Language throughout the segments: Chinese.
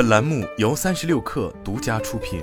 本栏目由三十六氪独家出品。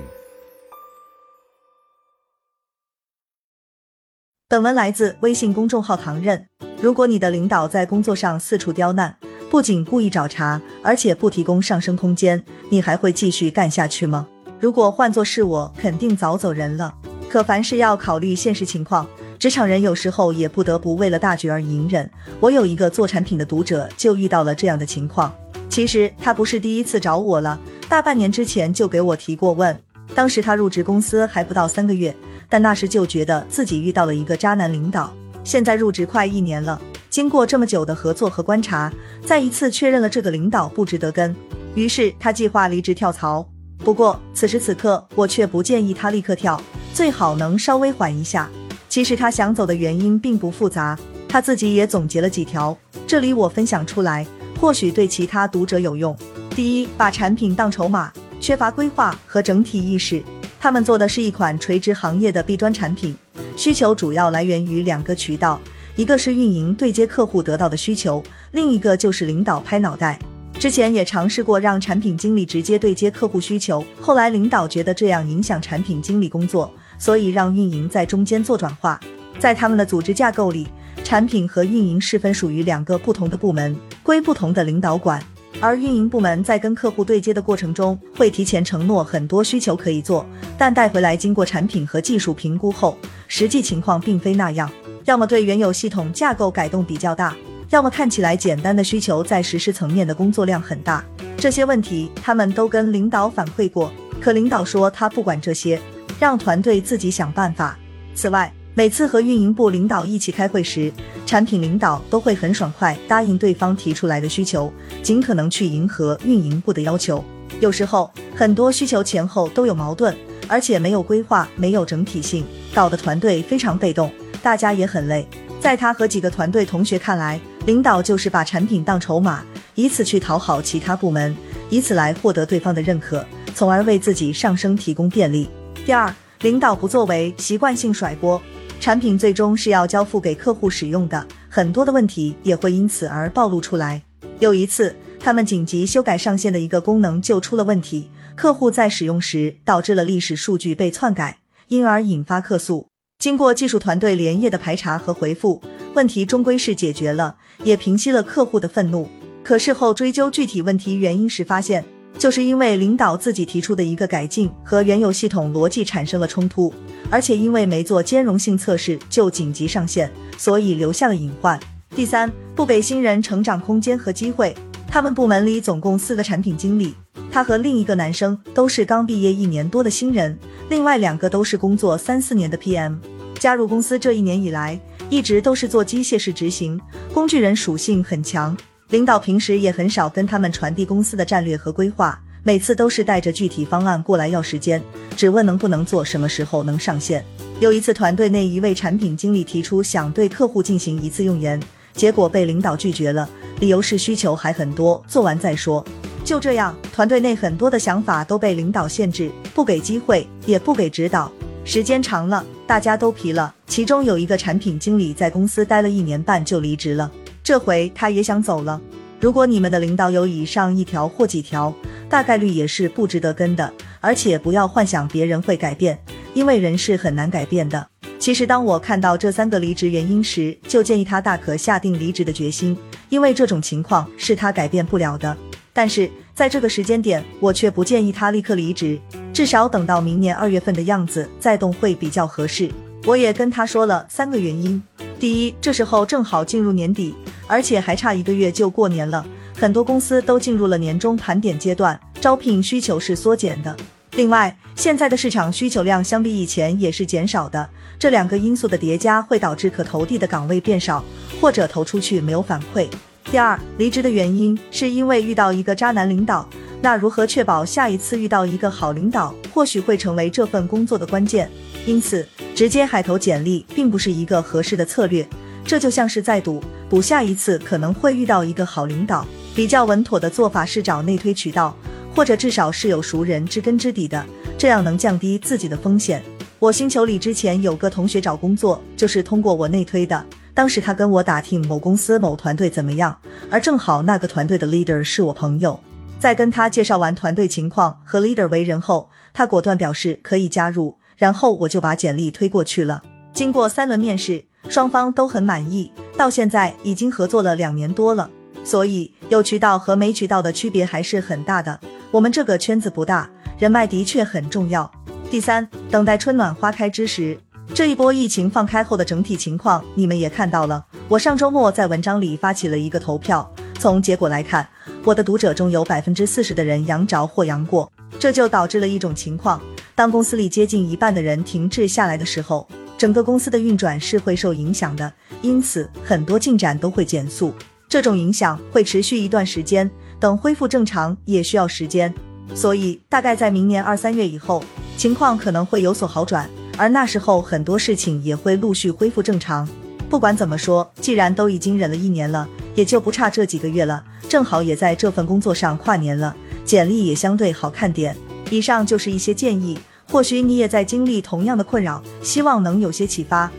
本文来自微信公众号唐任。如果你的领导在工作上四处刁难，不仅故意找茬，而且不提供上升空间，你还会继续干下去吗？如果换作是我，肯定早走人了。可凡事要考虑现实情况，职场人有时候也不得不为了大局而隐忍。我有一个做产品的读者就遇到了这样的情况。其实他不是第一次找我了，大半年之前就给我提过问。当时他入职公司还不到三个月，但那时就觉得自己遇到了一个渣男领导。现在入职快一年了，经过这么久的合作和观察，再一次确认了这个领导不值得跟。于是他计划离职跳槽。不过此时此刻，我却不建议他立刻跳。最好能稍微缓一下。其实他想走的原因并不复杂，他自己也总结了几条，这里我分享出来，或许对其他读者有用。第一，把产品当筹码，缺乏规划和整体意识。他们做的是一款垂直行业的 B 端产品，需求主要来源于两个渠道，一个是运营对接客户得到的需求，另一个就是领导拍脑袋。之前也尝试过让产品经理直接对接客户需求，后来领导觉得这样影响产品经理工作。所以让运营在中间做转化，在他们的组织架构里，产品和运营是分属于两个不同的部门，归不同的领导管。而运营部门在跟客户对接的过程中，会提前承诺很多需求可以做，但带回来经过产品和技术评估后，实际情况并非那样。要么对原有系统架构改动比较大，要么看起来简单的需求在实施层面的工作量很大。这些问题他们都跟领导反馈过，可领导说他不管这些。让团队自己想办法。此外，每次和运营部领导一起开会时，产品领导都会很爽快答应对方提出来的需求，尽可能去迎合运营部的要求。有时候，很多需求前后都有矛盾，而且没有规划，没有整体性，搞得团队非常被动，大家也很累。在他和几个团队同学看来，领导就是把产品当筹码，以此去讨好其他部门，以此来获得对方的认可，从而为自己上升提供便利。第二，领导不作为，习惯性甩锅，产品最终是要交付给客户使用的，很多的问题也会因此而暴露出来。有一次，他们紧急修改上线的一个功能就出了问题，客户在使用时导致了历史数据被篡改，因而引发客诉。经过技术团队连夜的排查和回复，问题终归是解决了，也平息了客户的愤怒。可事后追究具体问题原因时，发现。就是因为领导自己提出的一个改进和原有系统逻辑产生了冲突，而且因为没做兼容性测试就紧急上线，所以留下了隐患。第三，不给新人成长空间和机会。他们部门里总共四个产品经理，他和另一个男生都是刚毕业一年多的新人，另外两个都是工作三四年的 PM。加入公司这一年以来，一直都是做机械式执行，工具人属性很强。领导平时也很少跟他们传递公司的战略和规划，每次都是带着具体方案过来要时间，只问能不能做，什么时候能上线。有一次，团队内一位产品经理提出想对客户进行一次用研，结果被领导拒绝了，理由是需求还很多，做完再说。就这样，团队内很多的想法都被领导限制，不给机会，也不给指导。时间长了，大家都疲了。其中有一个产品经理在公司待了一年半就离职了。这回他也想走了。如果你们的领导有以上一条或几条，大概率也是不值得跟的。而且不要幻想别人会改变，因为人是很难改变的。其实当我看到这三个离职原因时，就建议他大可下定离职的决心，因为这种情况是他改变不了的。但是在这个时间点，我却不建议他立刻离职，至少等到明年二月份的样子再动会比较合适。我也跟他说了三个原因：第一，这时候正好进入年底。而且还差一个月就过年了，很多公司都进入了年终盘点阶段，招聘需求是缩减的。另外，现在的市场需求量相比以前也是减少的，这两个因素的叠加会导致可投递的岗位变少，或者投出去没有反馈。第二，离职的原因是因为遇到一个渣男领导，那如何确保下一次遇到一个好领导，或许会成为这份工作的关键。因此，直接海投简历并不是一个合适的策略。这就像是在赌，赌下一次可能会遇到一个好领导。比较稳妥的做法是找内推渠道，或者至少是有熟人知根知底的，这样能降低自己的风险。我星球里之前有个同学找工作，就是通过我内推的。当时他跟我打听某公司某团队怎么样，而正好那个团队的 leader 是我朋友。在跟他介绍完团队情况和 leader 为人后，他果断表示可以加入，然后我就把简历推过去了。经过三轮面试，双方都很满意，到现在已经合作了两年多了。所以有渠道和没渠道的区别还是很大的。我们这个圈子不大，人脉的确很重要。第三，等待春暖花开之时，这一波疫情放开后的整体情况，你们也看到了。我上周末在文章里发起了一个投票，从结果来看，我的读者中有百分之四十的人阳着或阳过，这就导致了一种情况：当公司里接近一半的人停滞下来的时候。整个公司的运转是会受影响的，因此很多进展都会减速。这种影响会持续一段时间，等恢复正常也需要时间。所以大概在明年二三月以后，情况可能会有所好转，而那时候很多事情也会陆续恢复正常。不管怎么说，既然都已经忍了一年了，也就不差这几个月了。正好也在这份工作上跨年了，简历也相对好看点。以上就是一些建议。或许你也在经历同样的困扰，希望能有些启发。